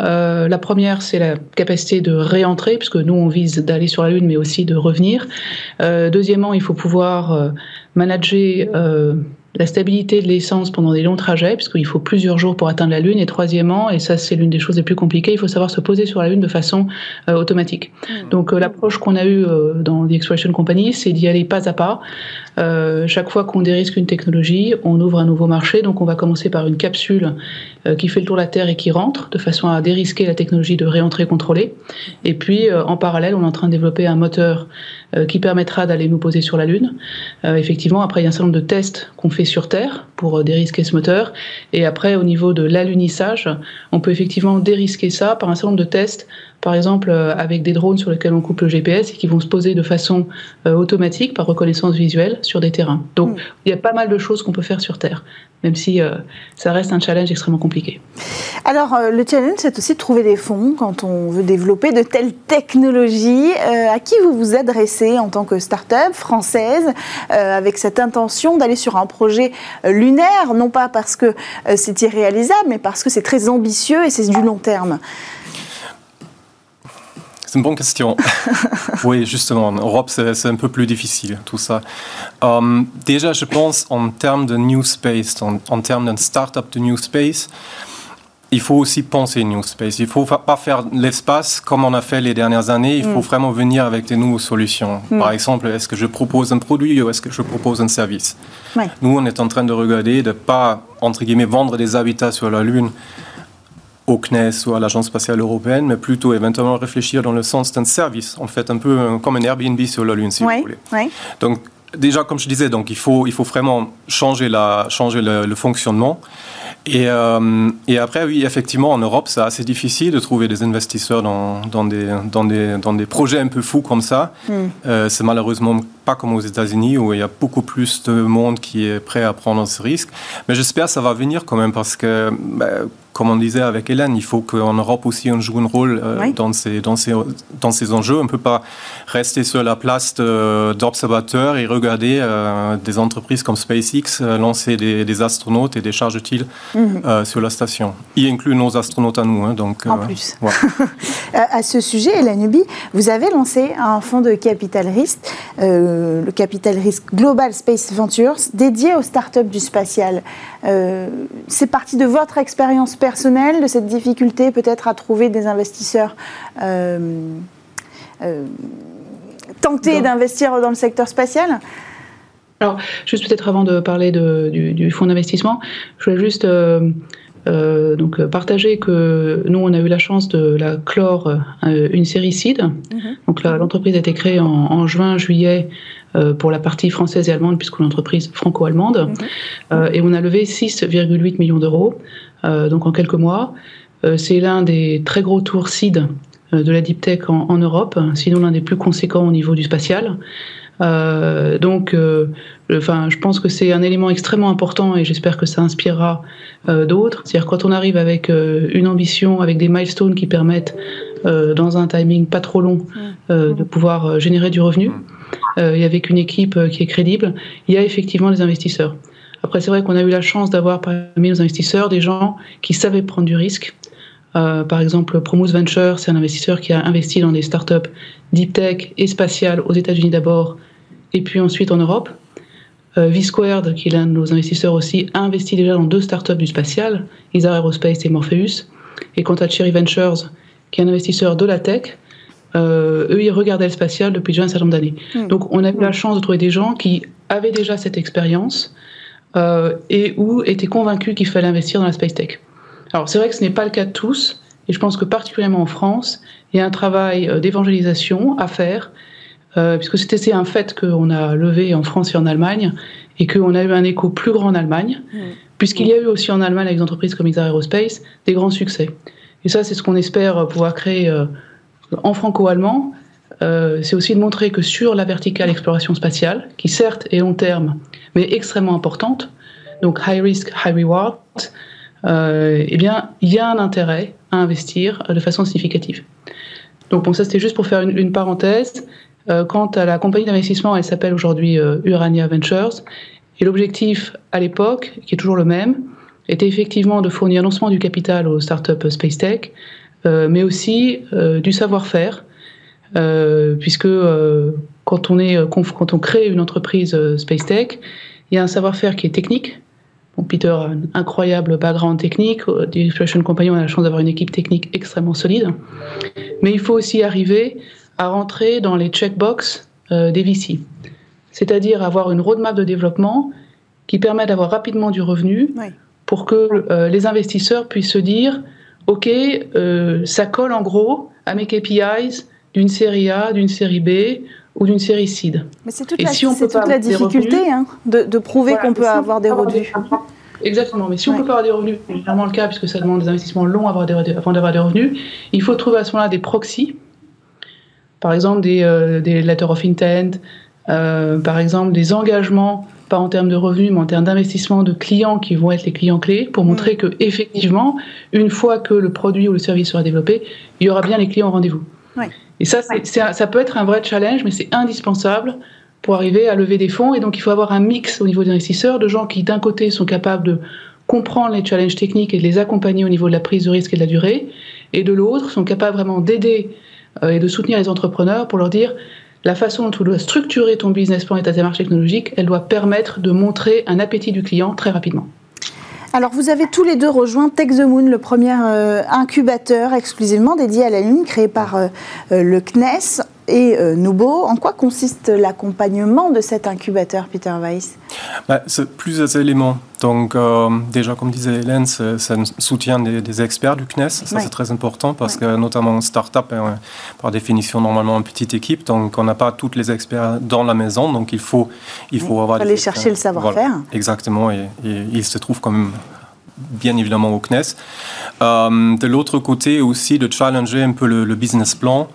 Euh, la première, c'est la capacité de réentrer, puisque nous, on vise d'aller sur la Lune, mais aussi de revenir. Euh, deuxièmement, il faut pouvoir euh, manager la stabilité de l'essence pendant des longs trajets, puisqu'il faut plusieurs jours pour atteindre la Lune. Et troisièmement, et ça c'est l'une des choses les plus compliquées, il faut savoir se poser sur la Lune de façon euh, automatique. Hmm. Donc euh, l'approche qu'on a eue euh, dans The Exploration Company, c'est d'y aller pas à pas. chaque fois qu'on dérisque une technologie, on ouvre un nouveau marché. Donc on va commencer par une capsule qui fait le tour de la Terre et qui rentre, de façon à dérisquer la technologie de réentrée contrôlée. Et puis en parallèle, on est en train de développer un moteur qui permettra d'aller nous poser sur la Lune. effectivement, après il y a un certain nombre de tests qu'on fait sur Terre pour euh, dérisquer ce moteur. Et après, au niveau de l'alunissage, on peut effectivement dérisquer ça par un certain nombre de tests par exemple euh, avec des drones sur lesquels on coupe le GPS et qui vont se poser de façon euh, automatique par reconnaissance visuelle sur des terrains. Donc hmm. il y a pas mal de choses qu'on peut faire sur Terre, même si euh, ça reste un challenge extrêmement compliqué. Alors le challenge, c'est aussi de trouver des fonds quand on veut développer de telles technologies. à qui vous vous adressez en tant que start-up française avec cette intention d'aller sur un projet lunaire, non pas parce que c'est irréalisable, mais parce que c'est très ambitieux et c'est du long terme c'est une bonne question. oui, justement, en Europe, c'est un peu plus difficile, tout ça. Euh, déjà, je pense en termes de New Space, en, termes d'un start-up de New Space, il faut aussi penser New Space. Il ne faut pas faire l'espace comme on a fait les dernières années. Il faut mm. vraiment venir avec des nouvelles solutions. Mm. Par exemple, est-ce que je propose un produit ou est-ce que je propose un service? Nous, on est en train de regarder de ne pas, entre guillemets, vendre des habitats sur la Lune au CNES ou à l'Agence spatiale européenne, mais plutôt éventuellement réfléchir dans le sens d'un service, en fait, un peu euh, comme un Airbnb sur la Lune, si vous voulez. Donc, déjà, comme je disais, donc, il, faut, il faut vraiment changer, la, changer le, fonctionnement. Et, euh, et, après, oui, effectivement, en Europe, c'est assez difficile de trouver des investisseurs dans, dans, des, dans, des, dans des projets un peu fous comme ça. Hmm. Euh, c'est malheureusement pas comme aux États-Unis où il y a beaucoup plus de monde qui est prêt à prendre ce risque. Mais j'espère que ça va venir quand même parce que, ben, comme on disait avec Hélène, il faut qu'en Europe aussi on joue un rôle euh, dans, ces, dans, ces, dans ces enjeux. On ne peut pas rester sur la place d'observateur et regarder euh, des entreprises comme SpaceX euh, lancer des, astronautes et des charges utiles mhm. sur la station. Y inclut nos astronautes à nous. Hein, donc, en plus. à ce sujet, Hélène Ubi, vous avez lancé un fonds de capital risque, le capital risque Global Space Ventures, dédié aux startups du spatial. C'est parti de votre expérience personnelle personnel de cette difficulté peut-être à trouver des investisseurs euh, euh, tentés d'investir dans le secteur spatial? Alors, juste peut-être avant de parler du, fonds d'investissement, je voulais juste... Euh, euh, donc partager que nous, on a eu la chance de la clore une série CID. Mhm. Donc l'entreprise a été créée en, juin, juillet pour la partie française et allemande, puisqu'on est une entreprise franco-allemande. Mhm. et on a levé 6,8 millions d'euros, donc en quelques mois. C'est l'un des très gros tours CID de la deep tech en, en Europe, sinon l'un des plus conséquents au niveau du spatial. Euh, donc, euh, enfin, je pense que c'est un élément extrêmement important et j'espère que ça inspirera euh, d'autres. C'est-à-dire quand on arrive avec une ambition, avec des milestones qui permettent, dans un timing pas trop long, de pouvoir générer du revenu, et avec une équipe qui est crédible, il y a effectivement des investisseurs. Après, c'est vrai qu'on a eu la chance d'avoir parmi nos investisseurs des gens qui savaient prendre du risque. par exemple, Promus Venture, c'est un investisseur qui a investi dans des startups deep tech et spatiales aux États-Unis d'abord, et puis ensuite en Europe. Euh, V-Squared, qui est l'un de nos investisseurs aussi, a investi déjà dans deux startups du spatial, ISAR Aerospace et Morpheus. Et quant à Cherry Ventures, qui est un investisseur de la tech, euh, eux, ils regardaient le spatial depuis déjà un certain nombre d'années. Hmm. Donc, on a eu la chance de trouver des gens qui avaient déjà cette expérience euh, et où étaient convaincus qu'il fallait investir dans la space tech. Alors, c'est vrai que ce n'est pas le cas de tous, et je pense que particulièrement en France, il y a un travail d'évangélisation à faire euh, puisque c'était un fait qu'on a levé en France et en Allemagne, et qu'on a eu un écho plus grand en Allemagne, mm. puisqu'il y a eu aussi en Allemagne, avec des entreprises comme Isar Aerospace, des grands succès. Et ça, c'est ce qu'on espère pouvoir créer euh, en franco-allemand. Euh, c'est aussi de montrer que sur la verticale exploration spatiale, qui certes est long terme, mais extrêmement importante, donc high risk, high reward, eh bien, il y a un intérêt à investir de façon significative. Donc bon, ça c'était juste pour faire une parenthèse. Euh, quant à la compagnie d'investissement, elle s'appelle aujourd'hui euh, Urania Ventures. Et l'objectif à l'époque, qui est toujours le même, était effectivement de fournir non seulement du capital aux startups Space Tech, euh, mais aussi du savoir-faire, puisque quand on, est, quand on crée une entreprise Space Tech, il y a un savoir-faire qui est technique. Bon, Peter a un incroyable background technique. Exploration Company, on a la chance d'avoir une équipe technique extrêmement solide. Mais il faut aussi arriver à rentrer dans les checkbox euh, des VC. C'est-à-dire avoir une roadmap de développement qui permet d'avoir rapidement du revenu pour que euh, les investisseurs puissent se dire OK, euh, ça colle en gros à mes KPIs d'une série A, d'une série B ou d'une série seed. Mais c'est toute, la, si toute la difficulté hein, de, prouver qu'on peut avoir des revenus. Exactement, mais si on peut pas avoir des revenus, c'est généralement le cas puisque ça demande des investissements longs avant d'avoir des revenus, il faut trouver à ce moment-là des proxys par exemple des, euh, des letters of intent, euh, par exemple des engagements, pas en termes de revenus, mais en termes d'investissement de clients qui vont être les clients clés, pour montrer mm. que effectivement, une fois que le produit ou le service sera développé, il y aura bien les clients au rendez-vous. Et ça, ça peut être un vrai challenge, mais c'est indispensable pour arriver à lever des fonds. Et donc, il faut avoir un mix au niveau des investisseurs de gens qui, d'un côté, sont capables de comprendre les challenges techniques et de les accompagner au niveau de la prise de risque et de la durée, et de l'autre, sont capables vraiment d'aider et de soutenir les entrepreneurs pour leur dire la façon dont tu dois structurer ton business plan et ta démarche technologique, elle doit permettre de montrer un appétit du client très rapidement. Alors, vous avez tous les deux rejoint Tech the Moon, le premier euh, incubateur exclusivement dédié à la Lune, créé par euh, le CNES et euh, Nubo. En quoi consiste l'accompagnement de cet incubateur, Peter Weiss? Bah, C'est plusieurs éléments. Donc, euh, déjà, comme disait Hélène, c'est un soutien des, experts du CNES. Ça, c'est très important parce que, notamment, start-up est par définition normalement une petite équipe. Donc, on n'a pas tous les experts dans la maison. Donc, il faut, il faut avoir. aller chercher le savoir-faire. exactement. Et, il se trouve quand même bien évidemment au CNES. Euh, de l'autre côté aussi de challenger un peu le business plan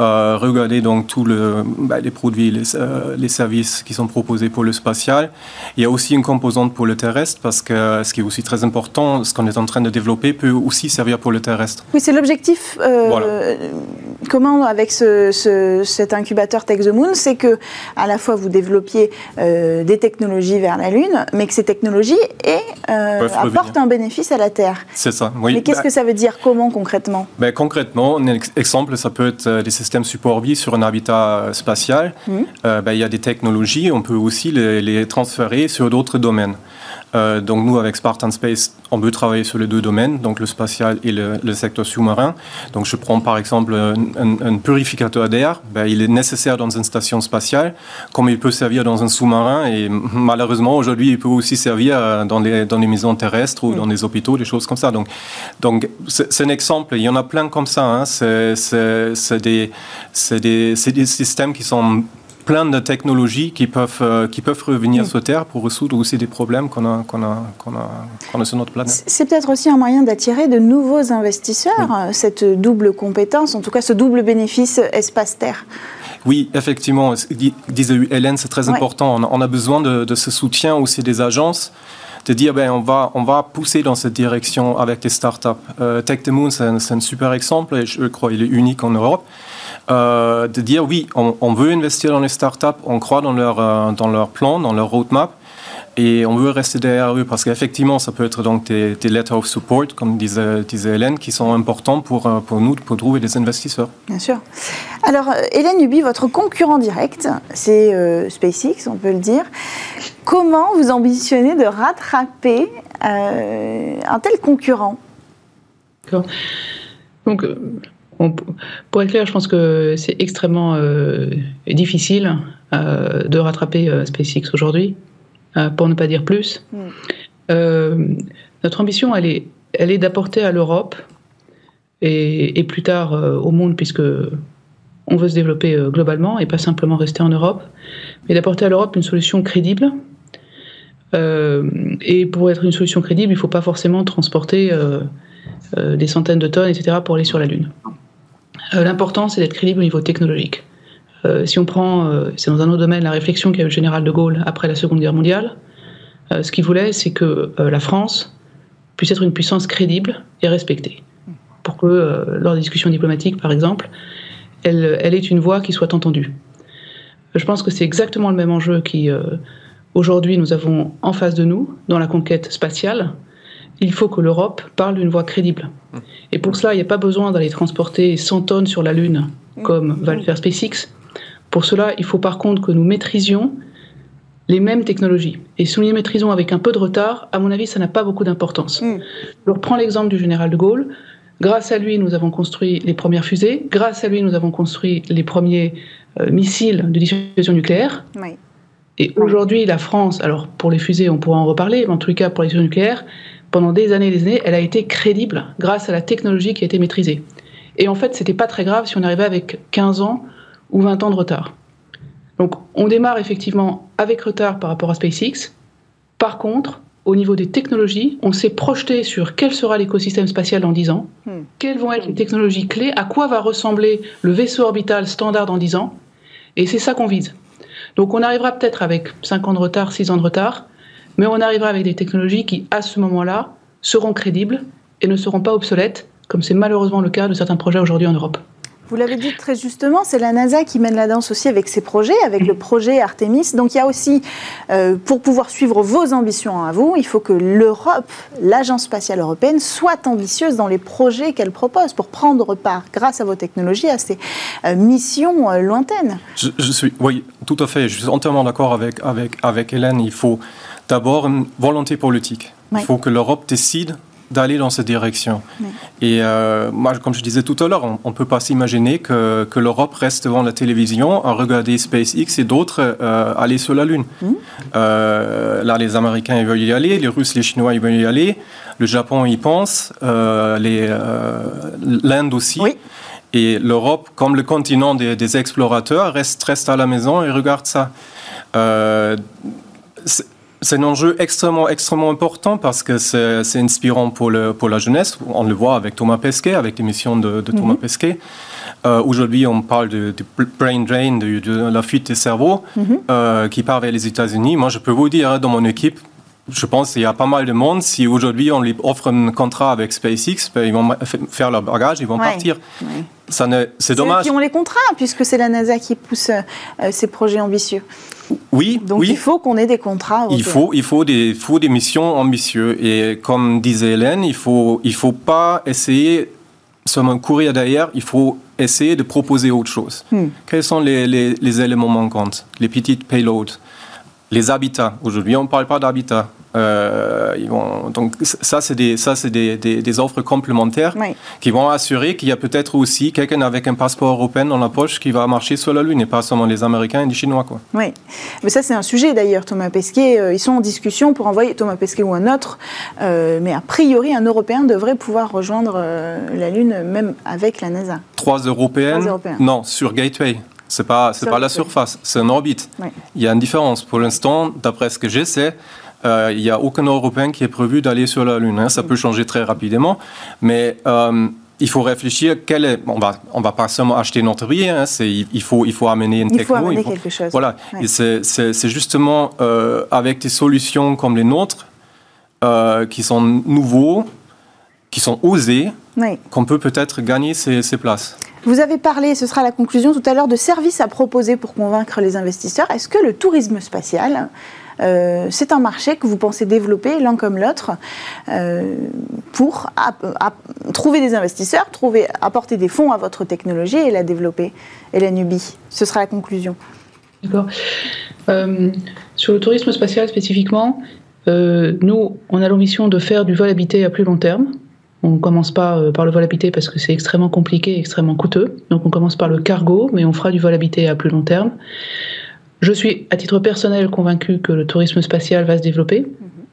euh, regarder donc tous le, bah, les produits, les, euh, les, services qui sont proposés pour le spatial. Il y a aussi une composante pour le terrestre parce que ce qui est aussi très important, ce qu'on est en train de développer peut aussi servir pour le terrestre. Oui, c'est l'objectif euh, comment avec ce, cet incubateur Tech the Moon, c'est que à la fois vous développiez des technologies vers la Lune, mais que ces technologies apportent un bénéfice à la Terre. C'est ça. Oui. Mais qu'est-ce bah que ça veut dire Comment concrètement? Ben, Concrètement, un exemple, ça peut être des système support vie sur un habitat spatial, mmh. euh, ben, il y a des technologies, on peut aussi les, transférer sur d'autres domaines. Euh, donc nous, avec Spartan Space, on veut travailler sur les deux domaines, donc le spatial et le, secteur sous-marin. Donc je prends par exemple un, purificateur d'air. Ben, il est nécessaire dans une station spatiale, comme il peut servir dans un sous-marin. Et malheureusement, aujourd'hui, il peut aussi servir euh, dans les, dans les maisons terrestres ou dans les hôpitaux, des choses comme ça. Donc donc c'est un exemple. Il y en a plein comme ça. Hein. C'est des, des, des systèmes qui sont plein de technologies qui peuvent, euh, qui peuvent revenir sur Terre pour résoudre aussi des problèmes qu'on a, qu'on a, qu'on a, a, sur notre planète. C'est peut-être aussi un moyen d'attirer de nouveaux investisseurs, euh, cette double compétence, en tout cas ce double bénéfice espace-terre. Oui, effectivement, disait Hélène, c'est très important. On a, besoin de, ce soutien aussi des agences de dire ben, on, va, on va pousser dans cette direction avec les startups. Euh, Tech the Moon, c'est un, un, super exemple et je crois qu'il est unique en Europe. Euh, de dire oui, on, veut investir dans les startups, on croit dans leur, euh, dans leur plan, dans leur roadmap, et on veut rester derrière eux parce qu'effectivement, ça peut être donc des, letters of support, comme disait, disait, Hélène, qui sont importants pour, euh, pour nous pour trouver des investisseurs. Bien sûr. Alors, Hélène Ubi, votre concurrent direct, c'est SpaceX, on peut le dire. Comment vous ambitionnez de rattraper un tel concurrent? Donc, pour être clair, je pense que c'est extrêmement euh, difficile euh, de rattraper euh, SpaceX aujourd'hui, pour ne pas dire plus. Mm. notre ambition, elle est, elle est d'apporter à l'Europe et, plus tard au monde, puisque on veut se développer globalement et pas simplement rester en Europe, mais d'apporter à l'Europe une solution crédible. et pour être une solution crédible, il ne faut pas forcément transporter des centaines de tonnes, etc., pour aller sur la Lune. Euh, l'important, c'est d'être crédible au niveau technologique. Euh, si on prend, euh, c'est dans un autre domaine, la réflexion qu'a eu le général de Gaulle après la Seconde Guerre mondiale, ce qu'il voulait, c'est que la France puisse être une puissance crédible et respectée. Pour que, lors des discussions diplomatiques, par exemple, elle, elle ait une voix qui soit entendue. Je pense que c'est exactement le même enjeu qui, aujourd'hui, nous avons en face de nous dans la conquête spatiale il faut que l'Europe parle d'une voix crédible. Mmh. Et pour cela, il n'y a pas besoin d'aller transporter 100 tonnes sur la Lune, mmh. comme va le faire SpaceX. Pour cela, il faut par contre que nous maîtrisions les mêmes technologies. Et si nous les maîtrisons avec un peu de retard, à mon avis, ça n'a pas beaucoup d'importance. Mmh. Je reprends l'exemple du général de Gaulle. Grâce à lui, nous avons construit les premières fusées. Grâce à lui, nous avons construit les premiers euh, missiles de dissuasion nucléaire. Et aujourd'hui, la France, alors pour les fusées, on pourra en reparler, mais en tout cas pour les dissuasion nucléaires, pendant des années et des années, elle a été crédible grâce à la technologie qui a été maîtrisée. Et en fait, c'était pas très grave si on arrivait avec 15 ans ou 20 ans de retard. Donc, on démarre effectivement avec retard par rapport à SpaceX. Par contre, au niveau des technologies, on s'est projeté sur quel sera l'écosystème spatial dans 10 ans, hmm. quelles vont être les technologies clés, à quoi va ressembler le vaisseau orbital standard dans 10 ans, et c'est ça qu'on vise. Donc on arrivera peut-être avec 5 ans de retard, 6 ans de retard, mais on arrivera avec des technologies qui, à ce moment-là, seront crédibles et ne seront pas obsolètes, comme c'est malheureusement le cas de certains projets aujourd'hui en Europe. Vous l'avez dit très justement, c'est la NASA qui mène la danse aussi avec ses projets, avec le projet Artemis. Donc il y a aussi, euh, pour pouvoir suivre vos ambitions à vous, il faut que l'Europe, l'Agence spatiale européenne, soit ambitieuse dans les projets qu'elle propose pour prendre part, grâce à vos technologies, à ces euh, missions euh, lointaines. Je, suis, oui, tout à fait. Je suis entièrement d'accord avec, avec, avec Hélène. Il faut d'abord une volonté politique. Il faut que l'Europe décide d'aller dans cette direction. Et euh, moi, comme je disais tout à l'heure, on ne peut pas s'imaginer que, que l'Europe reste devant la télévision à regarder SpaceX et d'autres euh, aller sur la Lune. Mmh. Euh, là, les Américains ils veulent y aller, les Russes, les Chinois ils veulent y aller, le Japon y pense, l'Inde aussi. Et l'Europe, comme le continent des, des, explorateurs, reste, reste à la maison et regarde ça c'est un enjeu extrêmement, extrêmement important parce que c'est inspirant pour, le, pour la jeunesse. On le voit avec Thomas Pesquet, avec l'émission de, de Thomas mhm. Pesquet. Euh, aujourd'hui, on parle du brain drain, de, la fuite des cerveaux mhm. euh, qui part vers les États-Unis. Moi, je peux vous dire, dans mon équipe, je pense qu'il y a pas mal de monde. Si aujourd'hui on lui offre un contrat avec SpaceX, ben, ils vont faire leur bagage, ils vont partir. C'est dommage. C'est qui ont les contrats, puisque c'est la NASA qui pousse euh, ces projets ambitieux. Oui, Donc il faut qu'on ait des contrats. Il faut, il faut des, faut des missions ambitieuses. Et comme disait Hélène, il ne faut, il faut pas essayer seulement courir derrière, il faut essayer de proposer autre chose. Hmm. Quels sont les, les, les, éléments manquants? Les petites payloads les habitats. Aujourd'hui, on ne parle pas d'habitat. Euh, donc ça, c'est des, ça, c'est des, des, offres complémentaires qui vont assurer qu'il y a peut-être aussi quelqu'un avec un passeport européen dans la poche qui va marcher sur la Lune et pas seulement les Américains et les Chinois. Quoi. Oui, mais ça c'est un sujet d'ailleurs, Thomas Pesquet. Euh, ils sont en discussion pour envoyer Thomas Pesquet ou un autre, euh, mais a priori un Européen devrait pouvoir rejoindre la Lune même avec la NASA. Trois Européennes, Européens Non, sur Gateway. C'est pas, c'est pas la surface, c'est en orbite. Il y a une différence. Pour l'instant, d'après ce que je sais, euh, il n'y a aucun Européen qui est prévu d'aller sur la Lune. Hein. Ça peut changer très rapidement, mais euh, il faut réfléchir quel est. On va, on va pas seulement acheter notre billet. Hein. il, faut, il faut amener une il Faut amener quelque chose. Voilà. c'est justement euh, avec des solutions comme les nôtres qui sont nouveaux, qui sont osés, qu'on peut peut-être gagner ces, ces places. Vous avez parlé, ce sera la conclusion tout à l'heure, de services à proposer pour convaincre les investisseurs. Est-ce que le tourisme spatial euh, c'est un marché que vous pensez développer l'un comme l'autre euh, pour trouver des investisseurs, trouver, apporter des fonds à votre technologie et la développer? Et la Nubie, ce sera la conclusion. D'accord. Euh, sur le tourisme spatial spécifiquement, nous, on a l'ambition de faire du vol habité à plus long terme. On ne commence pas par le vol habité parce que c'est extrêmement compliqué et extrêmement coûteux. Donc on commence par le cargo, mais on fera du vol habité à plus long terme. Je suis, à titre personnel, convaincu que le tourisme spatial va se développer.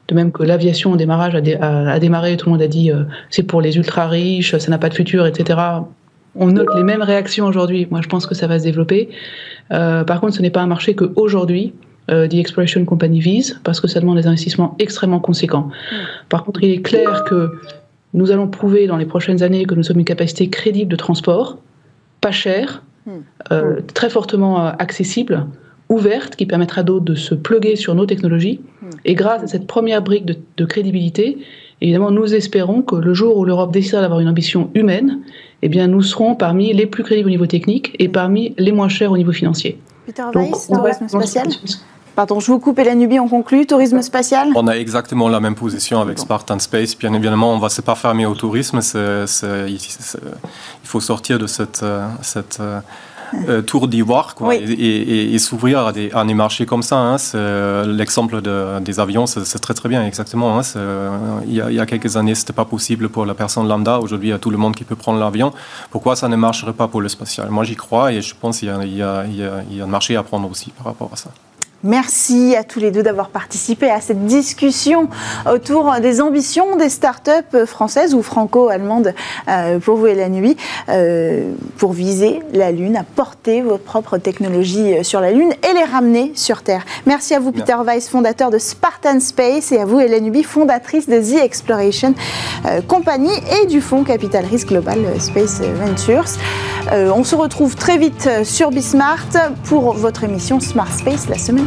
De même que l'aviation au démarrage a, démarré, tout le monde a dit euh, c'est pour les ultra riches, ça n'a pas de futur, etc. On note les mêmes réactions aujourd'hui. Moi, je pense que ça va se développer. Euh, par contre, ce n'est pas un marché que aujourd'hui euh, The Exploration Company vise, parce que ça demande des investissements extrêmement conséquents. Par contre, il est clair que nous allons prouver dans les prochaines années que nous sommes une capacité crédible de transport, pas chère, très fortement accessible, ouverte qui permettra d'autres de se pluguer sur nos technologies. Hmm. Et grâce à cette première brique de, crédibilité, évidemment, nous espérons que le jour où l'Europe décidera d'avoir une ambition humaine, eh bien, nous serons parmi les plus crédibles au niveau technique et parmi les moins chers au niveau financier. Peter Weiss, tourisme spatial Pardon, je vous coupe et la Nubie, on conclut. Tourisme spatial On a exactement la même position avec Spartan Space. Bien évidemment, on ne va se pas fermer au tourisme. il faut sortir de cette, euh, cette euh, euh, tour d'ivoire et, s'ouvrir à des, marchés comme ça. Hein, l'exemple des avions, c'est très très bien, exactement. Hein, il, y a, quelques années, c'était pas possible pour la personne lambda. Aujourd'hui, il y a tout le monde qui peut prendre l'avion. Pourquoi ça ne marcherait pas pour le spatial? Moi, j'y crois et je pense qu'il y, y, a un marché à prendre aussi par rapport à ça. Merci à tous les deux d'avoir participé à cette discussion autour des ambitions des startups françaises ou franco-allemandes euh, pour vous et la nuit, euh, pour viser la Lune, à porter votre propre technologie sur la Lune et les ramener sur Terre. Merci à vous, Peter Weiss, fondateur de Spartan Space, et à vous, Hélène Nubi, fondatrice de The Exploration euh, Company et du fonds Capital Risk Global Space Ventures. on se retrouve très vite sur Bismart pour votre émission Smart Space la semaine